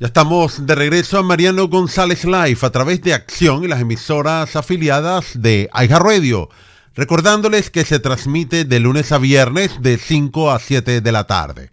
Ya estamos de regreso a Mariano González Live a través de Acción y las emisoras afiliadas de Aiga Radio. Recordándoles que se transmite de lunes a viernes de 5 a 7 de la tarde.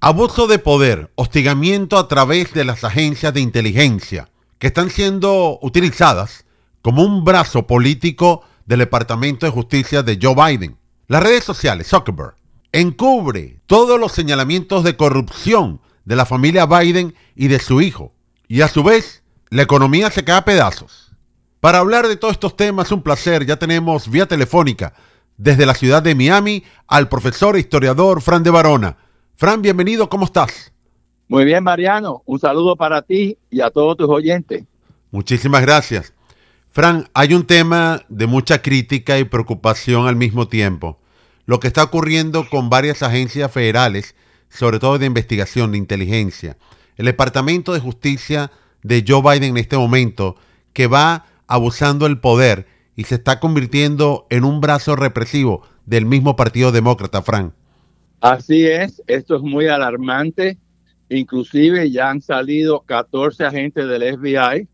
Abuso de poder, hostigamiento a través de las agencias de inteligencia que están siendo utilizadas como un brazo político del Departamento de Justicia de Joe Biden. Las redes sociales, Zuckerberg, encubre todos los señalamientos de corrupción de la familia Biden y de su hijo. Y a su vez, la economía se cae a pedazos. Para hablar de todos estos temas, un placer, ya tenemos vía telefónica desde la ciudad de Miami al profesor e historiador Fran de Barona. Fran, bienvenido, ¿cómo estás? Muy bien, Mariano, un saludo para ti y a todos tus oyentes. Muchísimas gracias. Fran, hay un tema de mucha crítica y preocupación al mismo tiempo. Lo que está ocurriendo con varias agencias federales sobre todo de investigación, de inteligencia. El Departamento de Justicia de Joe Biden en este momento, que va abusando el poder y se está convirtiendo en un brazo represivo del mismo Partido Demócrata, Frank. Así es, esto es muy alarmante. Inclusive ya han salido 14 agentes del FBI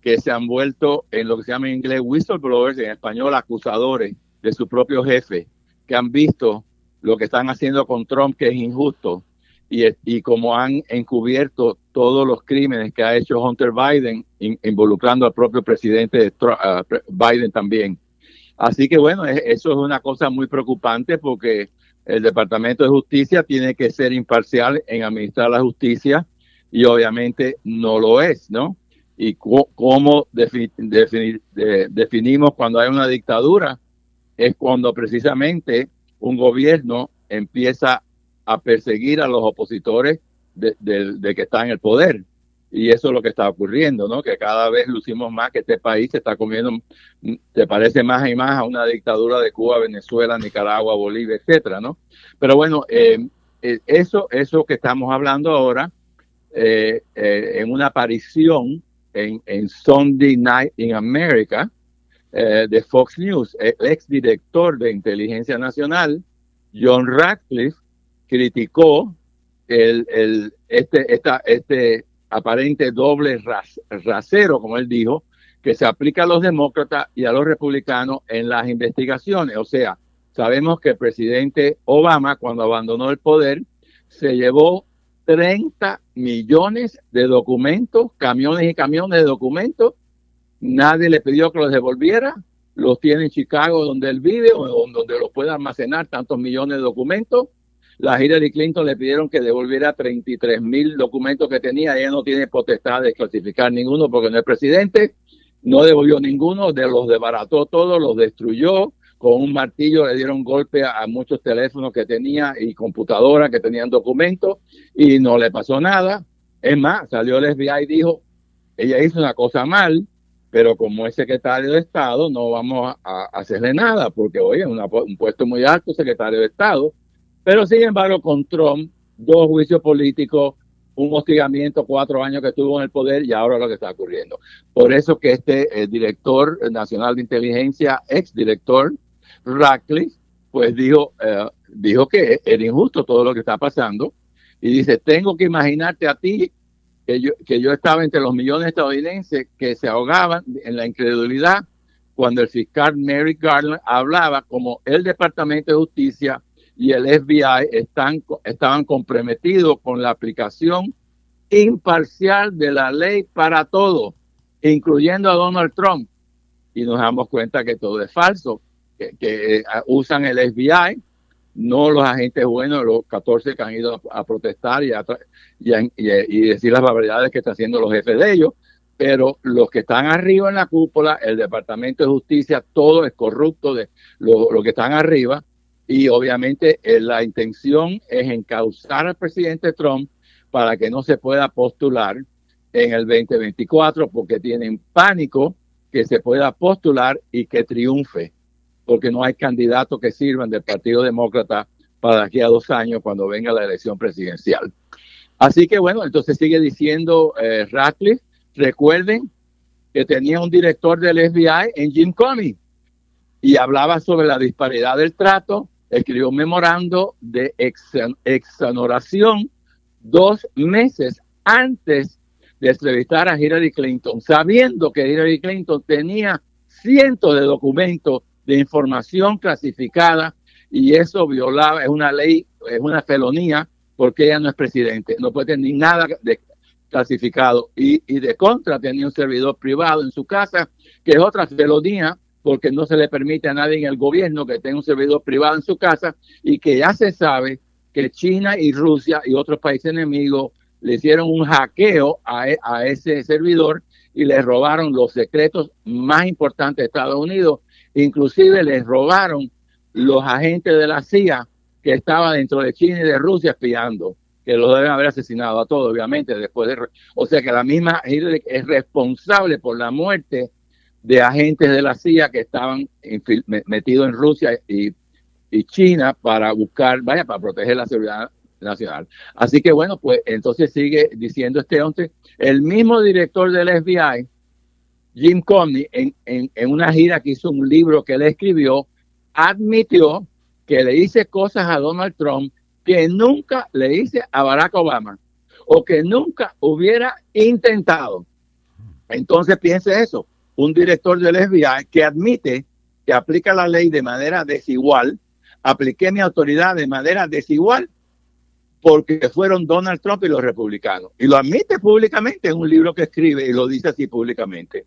que se han vuelto en lo que se llama en inglés whistleblowers, en español acusadores de su propio jefe, que han visto lo que están haciendo con Trump, que es injusto, y, y como han encubierto todos los crímenes que ha hecho Hunter Biden, involucrando al propio presidente Biden también. Así que bueno, eso es una cosa muy preocupante porque el Departamento de Justicia tiene que ser imparcial en administrar la justicia y obviamente no lo es, ¿no? Y cómo definimos cuando hay una dictadura es cuando precisamente un gobierno empieza a perseguir a los opositores de, que está en el poder. Y eso es lo que está ocurriendo, ¿no? Que cada vez lucimos más que este país se está comiendo, se parece más y más a una dictadura de Cuba, Venezuela, Nicaragua, Bolivia, etcétera, ¿no? Pero bueno, eh, eh, eso, eso que estamos hablando ahora, eh, en una aparición en, en Sunday Night in America, eh, de Fox News, el ex director de inteligencia nacional, John Radcliffe, criticó el, el, este, esta, este aparente doble rasero, como él dijo, que se aplica a los demócratas y a los republicanos en las investigaciones. O sea, sabemos que el presidente Obama, cuando abandonó el poder, se llevó 30 millones de documentos, camiones y camiones de documentos Nadie le pidió que los devolviera. Los tiene en Chicago, donde él vive, o donde los puede almacenar tantos millones de documentos. La Hillary Clinton le pidieron que devolviera 33 mil documentos que tenía. Ella no tiene potestad de clasificar ninguno porque no es presidente. No devolvió ninguno, de los desbarató todos, los destruyó. Con un martillo le dieron golpe a, muchos teléfonos que tenía y computadoras que tenían documentos y no le pasó nada. Es más, salió el FBI y dijo, ella hizo una cosa mal, pero como es secretario de Estado no vamos a, hacerle nada, porque hoy es un puesto muy alto, secretario de Estado, pero sin embargo con Trump, dos juicios políticos, un hostigamiento, cuatro años que estuvo en el poder y ahora lo que está ocurriendo. Por eso que este eh, director nacional de inteligencia, ex director, Radcliffe, pues dijo, eh, dijo que era injusto todo lo que está pasando y dice, tengo que imaginarte a ti que yo, que yo estaba entre los millones estadounidenses que se ahogaban en la incredulidad cuando el fiscal Mary Garland hablaba como el Departamento de Justicia y el FBI están, estaban comprometidos con la aplicación imparcial de la ley para todo, incluyendo a Donald Trump. Y nos damos cuenta que todo es falso, que, que eh, usan el FBI no los agentes buenos, los 14 que han ido a, protestar y, y, decir las barbaridades que están haciendo los jefes de ellos, pero los que están arriba en la cúpula, el Departamento de Justicia, todo es corrupto de lo, que están arriba y obviamente eh, la intención es encauzar al presidente Trump para que no se pueda postular en el 2024 porque tienen pánico que se pueda postular y que triunfe porque no hay candidatos que sirvan del Partido Demócrata para aquí a dos años cuando venga la elección presidencial. Así que bueno, entonces sigue diciendo eh, Ratcliffe, recuerden que tenía un director del FBI en Jim Comey y hablaba sobre la disparidad del trato, escribió un memorando de exoneración dos meses antes de entrevistar a Hillary Clinton, sabiendo que Hillary Clinton tenía cientos de documentos de información clasificada y eso violaba, es una ley, es una felonía porque ella no es presidente, no puede tener nada de clasificado y, y de contra tenía un servidor privado en su casa, que es otra felonía porque no se le permite a nadie en el gobierno que tenga un servidor privado en su casa y que ya se sabe que China y Rusia y otros países enemigos le hicieron un hackeo a, e, a ese servidor y le robaron los secretos más importantes de Estados Unidos. Inclusive les robaron los agentes de la CIA que estaban dentro de China y de Rusia espiando, que los deben haber asesinado a todos, obviamente, después de... O sea que la misma Hillary es responsable por la muerte de agentes de la CIA que estaban metidos en Rusia y, y China para buscar, vaya, para proteger la seguridad nacional. Así que bueno, pues entonces sigue diciendo este hombre, el mismo director del FBI, Jim Comey, en, una gira que hizo un libro que él escribió, admitió que le hice cosas a Donald Trump que nunca le hice a Barack Obama o que nunca hubiera intentado. Entonces piense eso, un director del FBI que admite que aplica la ley de manera desigual, apliqué mi autoridad de manera desigual porque fueron Donald Trump y los republicanos. Y lo admite públicamente en un libro que escribe y lo dice así públicamente.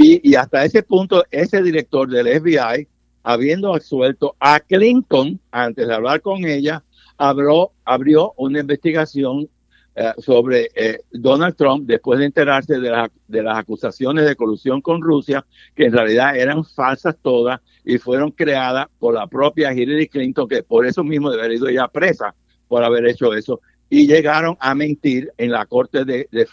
Y, hasta ese punto, ese director del FBI, habiendo absuelto a Clinton antes de hablar con ella, abrió, una investigación eh, sobre eh, Donald Trump después de enterarse de, de las acusaciones de colusión con Rusia, que en realidad eran falsas todas y fueron creadas por la propia Hillary Clinton, que por eso mismo debería ir ya presa por haber hecho eso. Y llegaron a mentir en la corte de, de.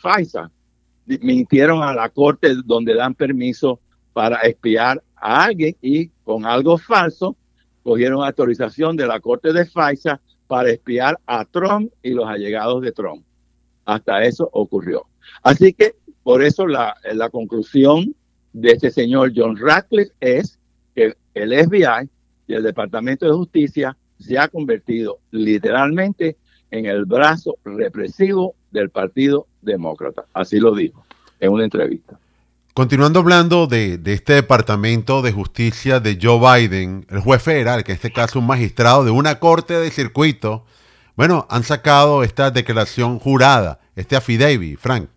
Mintieron a la corte donde dan permiso para espiar a alguien y con algo falso cogieron autorización de la corte de FISA para espiar a Trump y los allegados de Trump. Hasta eso ocurrió. Así que por eso la, la conclusión de este señor John Ratcliffe es que el FBI y el Departamento de Justicia se ha convertido literalmente en el brazo represivo del Partido Demócrata. Así lo dijo en una entrevista. Continuando hablando de, este Departamento de Justicia de Joe Biden, el juez federal, que en este caso un magistrado de una corte de circuito, bueno, han sacado esta declaración jurada, este affidavit, Frank.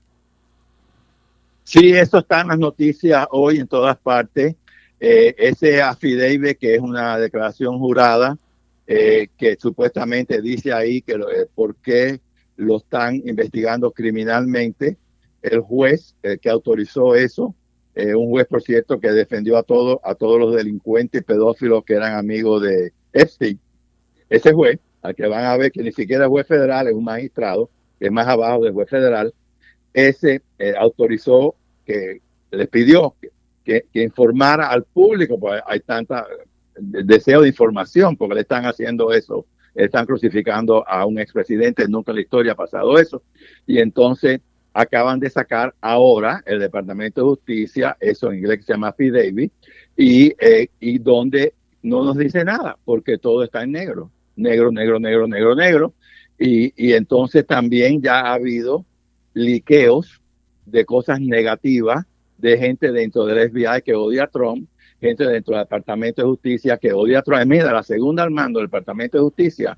Sí, eso está en las noticias hoy en todas partes. Eh, ese affidavit, que es una declaración jurada, eh, que supuestamente dice ahí que lo, eh, por qué lo están investigando criminalmente. El juez eh, que autorizó eso, un juez, por cierto, que defendió a, todo, a todos los delincuentes pedófilos que eran amigos de Epstein. Ese juez, al que van a ver que ni siquiera es juez federal, es un magistrado, que es más abajo del juez federal, ese autorizó que les pidió que, que, informara al público, pues hay tanta deseo de información, porque le están haciendo eso, están crucificando a un expresidente, nunca en la historia ha pasado eso, y entonces acaban de sacar ahora el Departamento de Justicia, eso en inglés se llama y, eh, y donde no nos dice nada, porque todo está en negro, negro, negro, negro, negro, negro, y, y entonces también ya ha habido liqueos de cosas negativas de gente dentro del FBI que odia a Trump, gente dentro del Departamento de Justicia que odia a Trump. Mira, la segunda al mando del Departamento de Justicia,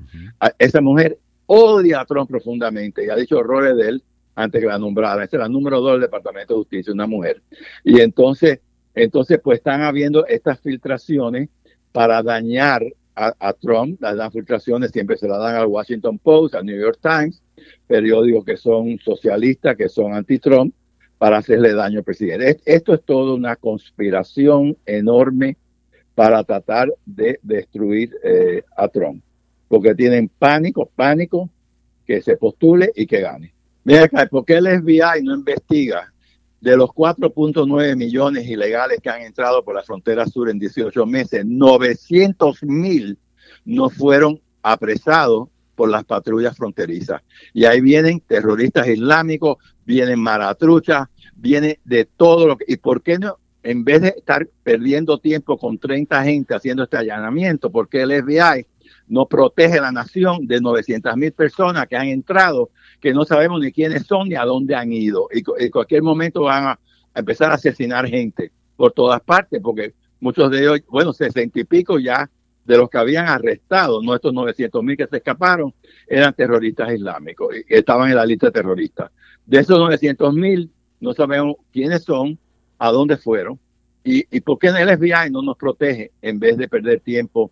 esa mujer odia a Trump profundamente y ha dicho horrores de él antes que la nombrara. Esa es la número dos del Departamento de Justicia, una mujer. Y entonces, entonces pues están habiendo estas filtraciones para dañar a, Trump. Las, filtraciones siempre se las dan al Washington Post, al New York Times, periódicos que son socialistas, que son anti-Trump para hacerle daño al presidente. Esto es todo una conspiración enorme para tratar de destruir eh, a Trump, porque tienen pánico, pánico que se postule y que gane. Mira ¿por qué el FBI no investiga de los 4.9 millones ilegales que han entrado por la frontera sur en 18 meses? 900 mil no fueron apresados por las patrullas fronterizas. Y ahí vienen terroristas islámicos, vienen maratruchas, viene de todo lo que... ¿Y por qué no en vez de estar perdiendo tiempo con 30 gente haciendo este allanamiento, porque el FBI no protege la nación de 900 mil personas que han entrado, que no sabemos ni quiénes son ni a dónde han ido. Y en cualquier momento van a, empezar a asesinar gente por todas partes, porque muchos de ellos, bueno, sesenta y pico ya de los que habían arrestado, no estos 900 mil que se escaparon, eran terroristas islámicos, estaban en la lista de terroristas. De esos 900 mil, no sabemos quiénes son, a dónde fueron, y, y por qué en el FBI no nos protege en vez de perder tiempo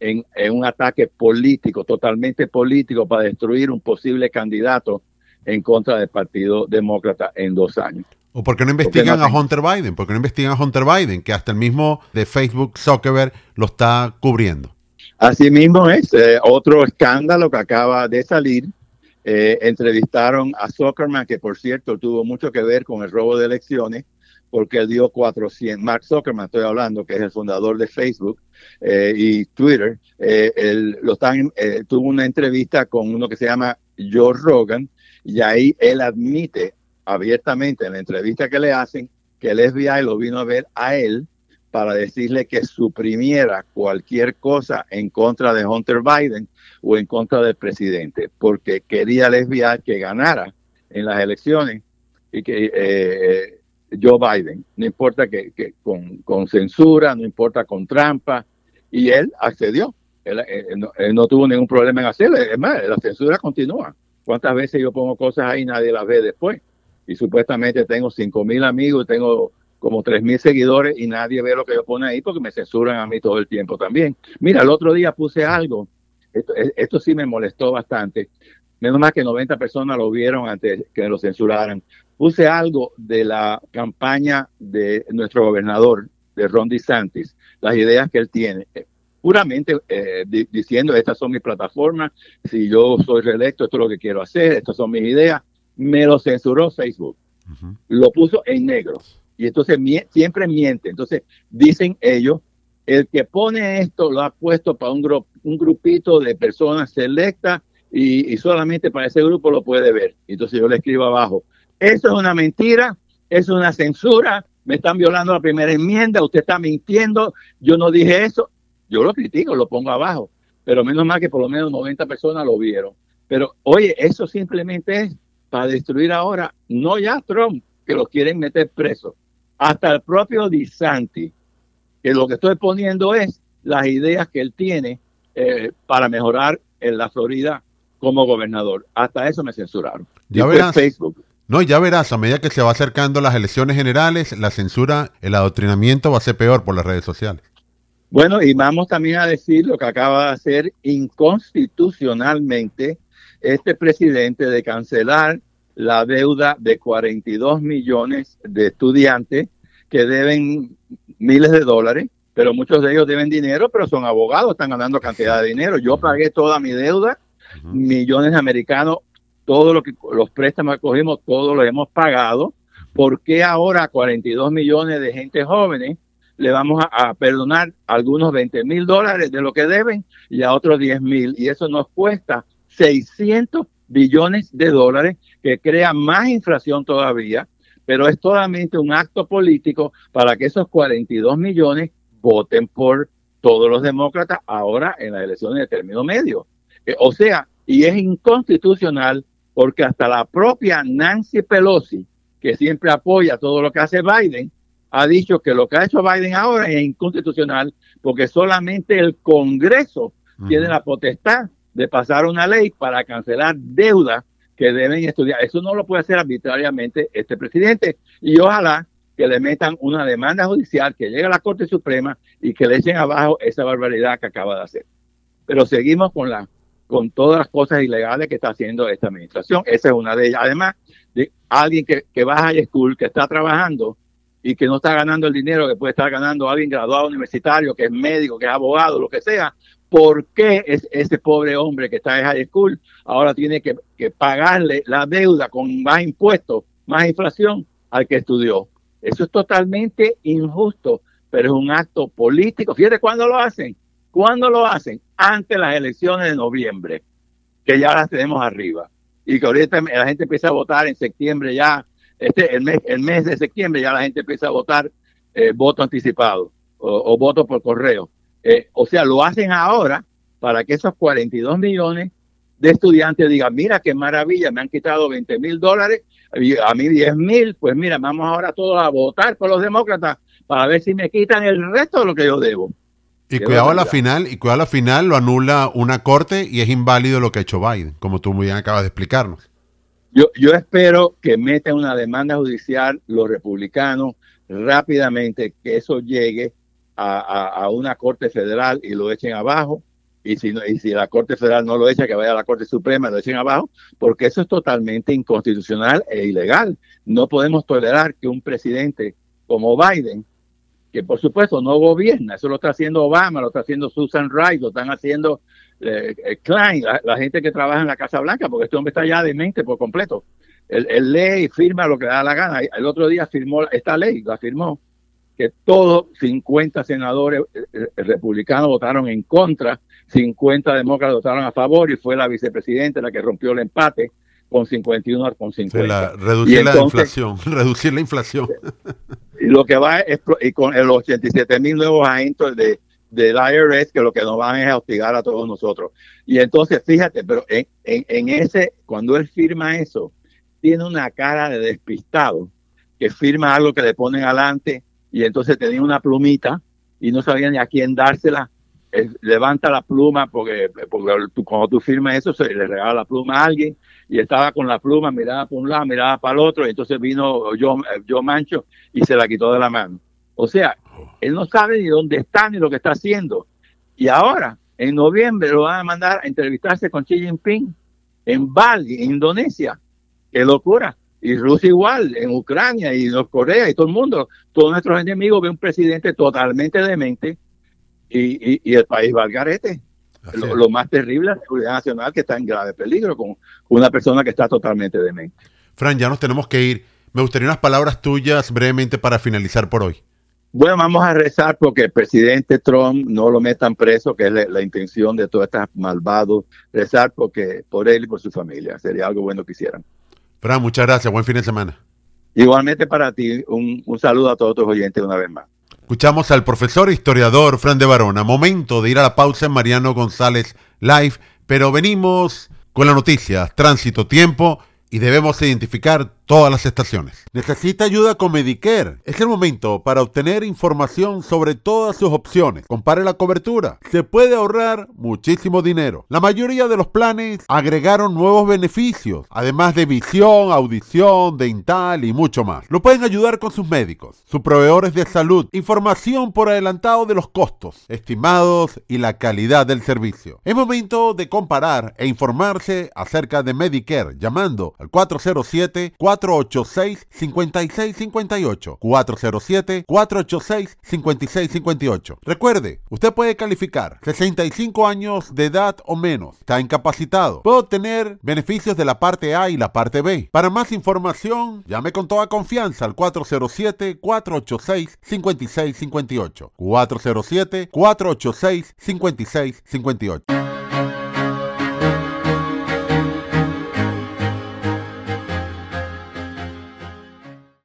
en, un ataque político, totalmente político, para destruir un posible candidato en contra del Partido Demócrata en dos años. ¿O por qué no investigan a Hunter Biden? ¿Por qué no investigan a Hunter Biden? Que hasta el mismo de Facebook, Zuckerberg, lo está cubriendo. Asimismo es eh, otro escándalo que acaba de salir. Eh, entrevistaron a Zuckerman, que por cierto tuvo mucho que ver con el robo de elecciones, porque él dio 400, Mark Zuckerman estoy hablando, que es el fundador de Facebook eh, y Twitter, eh, él, lo están, eh, tuvo una entrevista con uno que se llama Joe Rogan y ahí él admite abiertamente en la entrevista que le hacen que el FBI lo vino a ver a él para decirle que suprimiera cualquier cosa en contra de Hunter Biden o en contra del presidente, porque quería FBI que ganara en las elecciones y que eh, Joe Biden, no importa que, con, censura, no importa con trampa, y él accedió. Él, no, tuvo ningún problema en hacerlo. Es más, la censura continúa. ¿Cuántas veces yo pongo cosas ahí y nadie las ve después? Y supuestamente tengo cinco mil amigos, tengo como tres mil seguidores y nadie ve lo que yo pongo ahí porque me censuran a mí todo el tiempo también. Mira, el otro día puse algo, esto, esto sí me molestó bastante. Menos mal que 90 personas lo vieron antes que lo censuraran puse algo de la campaña de nuestro gobernador, de Ron DeSantis, las ideas que él tiene, eh, puramente eh, diciendo, estas son mis plataformas, si yo soy reelecto, esto es lo que quiero hacer, estas son mis ideas. Me lo censuró Facebook, lo puso en negro. Y entonces siempre miente. Entonces dicen ellos, el que pone esto lo ha puesto para un, un grupito de personas selectas y solamente para ese grupo lo puede ver. Entonces yo le escribo abajo, eso es una mentira, es una censura, me están violando la primera enmienda, usted está mintiendo, yo no dije eso. Yo lo critico, lo pongo abajo, pero menos mal que por lo menos 90 personas lo vieron. Pero oye, eso simplemente es para destruir ahora, no ya Trump, que lo quieren meter preso, hasta el propio DeSantis, que lo que estoy poniendo es las ideas que él tiene eh, para mejorar en la Florida como gobernador. Hasta eso me censuraron. Ya verás, Facebook. No, ya verás, a medida que se va acercando las elecciones generales, la censura, el adoctrinamiento va a ser peor por las redes sociales. Bueno, y vamos también a decir lo que acaba de hacer inconstitucionalmente este presidente de cancelar la deuda de 42 millones de estudiantes que deben miles de dólares, pero muchos de ellos deben dinero, pero son abogados, están ganando cantidad de dinero. Yo pagué toda mi deuda, millones de americanos todo lo que los préstamos que cogimos, todos los hemos pagado. ¿Por qué ahora a 42 millones de gente jóvenes le vamos a, perdonar algunos 20 mil dólares de lo que deben y a otros 10 mil? Y eso nos cuesta 600 billones de dólares que crea más inflación todavía, pero es totalmente un acto político para que esos 42 millones voten por todos los demócratas ahora en las elecciones de término medio. Eh, o sea, y es inconstitucional porque hasta la propia Nancy Pelosi, que siempre apoya todo lo que hace Biden, ha dicho que lo que ha hecho Biden ahora es inconstitucional porque solamente el Congreso tiene la potestad de pasar una ley para cancelar deudas que deben estudiar. Eso no lo puede hacer arbitrariamente este presidente y ojalá que le metan una demanda judicial que llegue a la Corte Suprema y que le echen abajo esa barbaridad que acaba de hacer. Pero seguimos con la con todas las cosas ilegales que está haciendo esta administración. Esa es una de ellas. Además, de alguien que, que va a high school, que está trabajando y que no está ganando el dinero que puede estar ganando alguien graduado universitario, que es médico, que es abogado, lo que sea, ¿por qué es ese pobre hombre que está en high school ahora tiene que, pagarle la deuda con más impuestos, más inflación al que estudió? Eso es totalmente injusto, pero es un acto político. Fíjate cuándo lo hacen ¿Cuándo lo hacen? Antes las elecciones de noviembre, que ya las tenemos arriba. Y que ahorita la gente empieza a votar en septiembre ya, este el mes, el mes de septiembre ya la gente empieza a votar eh, voto anticipado o, voto por correo. Eh, o sea, lo hacen ahora para que esos 42 millones de estudiantes digan, mira qué maravilla, me han quitado 20 mil dólares, a mí 10 mil, pues mira, vamos ahora todos a votar por los demócratas para ver si me quitan el resto de lo que yo debo. Y cuidado a la final, y cuidado a la final lo anula una corte y es inválido lo que ha hecho Biden, como tú muy bien acabas de explicarnos. Yo, yo espero que metan una demanda judicial los republicanos rápidamente, que eso llegue a, una corte federal y lo echen abajo. Y si, no, y si la Corte Federal no lo echa, que vaya a la Corte Suprema y lo echen abajo, porque eso es totalmente inconstitucional e ilegal. No podemos tolerar que un presidente como Biden que por supuesto no gobierna, eso lo está haciendo Obama, lo está haciendo Susan Rice, lo están haciendo eh, eh, Klein, la, gente que trabaja en la Casa Blanca, porque este hombre está ya demente por completo. Él, lee y firma lo que le da la gana. El otro día firmó esta ley, la firmó, que todos 50 senadores eh, republicanos votaron en contra, 50 demócratas votaron a favor y fue la vicepresidenta la que rompió el empate con 51 con 50. reducir la inflación, reducir la inflación. Y lo que va es y con los 87 mil nuevos agentes de, del IRS que lo que nos van es a hostigar a todos nosotros. Y entonces, fíjate, pero en, en, ese, cuando él firma eso, tiene una cara de despistado, que firma algo que le ponen adelante y entonces tenía una plumita y no sabía ni a quién dársela. levanta la pluma porque, porque cuando tú firmas eso se le regala la pluma a alguien y estaba con la pluma, miraba por un lado, miraba para el otro, y entonces vino yo, yo Mancho y se la quitó de la mano. O sea, él no sabe ni dónde está ni lo que está haciendo. Y ahora, en noviembre, lo van a mandar a entrevistarse con Xi Jinping en Bali, Indonesia. ¡Qué locura! Y Rusia igual, en Ucrania y en Corea y todo el mundo. Todos nuestros enemigos ven un presidente totalmente demente y, y el país va al garete. Lo, más terrible es la seguridad nacional que está en grave peligro con una persona que está totalmente demente. Fran, ya nos tenemos que ir. Me gustaría unas palabras tuyas brevemente para finalizar por hoy. Bueno, vamos a rezar porque el presidente Trump no lo metan preso, que es la, intención de todos estos malvados. Rezar porque por él y por su familia. Sería algo bueno que hicieran. Fran, muchas gracias. Buen fin de semana. Igualmente para ti, un, un saludo a todos tus oyentes una vez más. Escuchamos al profesor historiador Fran de Barona. Momento de ir a la pausa en Mariano González Live, pero venimos con la noticia, tránsito, tiempo y debemos identificar todas las estaciones. ¿Necesita ayuda con Medicare? Es el momento para obtener información sobre todas sus opciones. Compare la cobertura. Se puede ahorrar muchísimo dinero. La mayoría de los planes agregaron nuevos beneficios, además de visión, audición, dental y mucho más. Lo pueden ayudar con sus médicos, sus proveedores de salud, información por adelantado de los costos estimados y la calidad del servicio. Es momento de comparar e informarse acerca de Medicare llamando al 407 486-5658. 407-486-5658. Recuerde, usted puede calificar 65 años de edad o menos. Está incapacitado. Puede obtener beneficios de la parte A y la parte B. Para más información, llame con toda confianza al 407-486-5658. 407-486-5658.